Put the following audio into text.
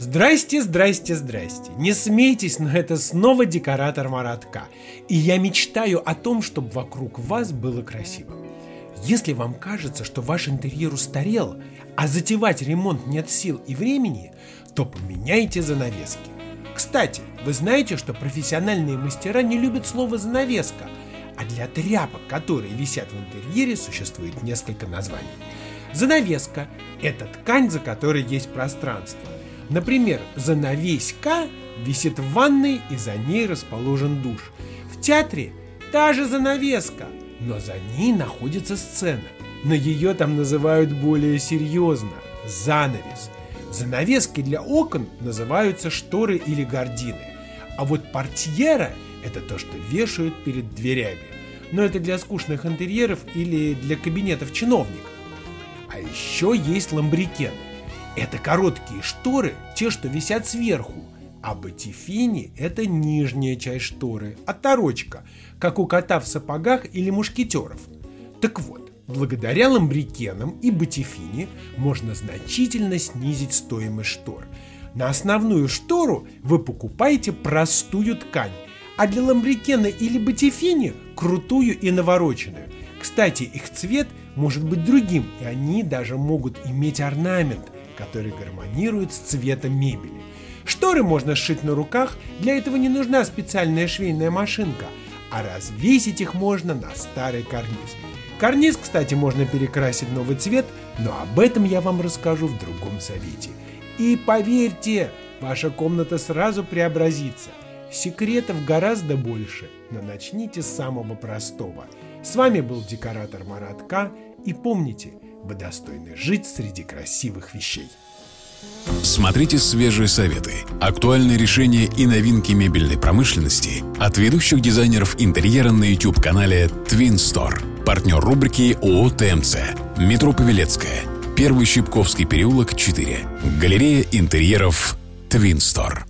Здрасте, здрасте, здрасте. Не смейтесь, но это снова декоратор Маратка. И я мечтаю о том, чтобы вокруг вас было красиво. Если вам кажется, что ваш интерьер устарел, а затевать ремонт нет сил и времени, то поменяйте занавески. Кстати, вы знаете, что профессиональные мастера не любят слово «занавеска», а для тряпок, которые висят в интерьере, существует несколько названий. Занавеска – это ткань, за которой есть пространство – Например, занавеська висит в ванной и за ней расположен душ. В театре та же занавеска, но за ней находится сцена. Но ее там называют более серьезно – занавес. Занавески для окон называются шторы или гардины. А вот портьера – это то, что вешают перед дверями. Но это для скучных интерьеров или для кабинетов чиновников. А еще есть ламбрикены. Это короткие шторы, те, что висят сверху, а батифини – это нижняя часть шторы, оторочка, как у кота в сапогах или мушкетеров. Так вот, благодаря ламбрикенам и батифини можно значительно снизить стоимость штор. На основную штору вы покупаете простую ткань, а для ламбрикена или батифини – крутую и навороченную. Кстати, их цвет может быть другим, и они даже могут иметь орнамент – который гармонирует с цветом мебели. Шторы можно сшить на руках, для этого не нужна специальная швейная машинка, а развесить их можно на старый карниз. Карниз, кстати, можно перекрасить в новый цвет, но об этом я вам расскажу в другом совете. И поверьте, ваша комната сразу преобразится. Секретов гораздо больше, но начните с самого простого. С вами был декоратор Маратка, и помните – вы достойны жить среди красивых вещей. Смотрите свежие советы, актуальные решения и новинки мебельной промышленности от ведущих дизайнеров интерьера на YouTube-канале Twin Store. Партнер рубрики ООО ТМЦ. Метро Павелецкая. Первый Щипковский переулок, 4. Галерея интерьеров Twin Store.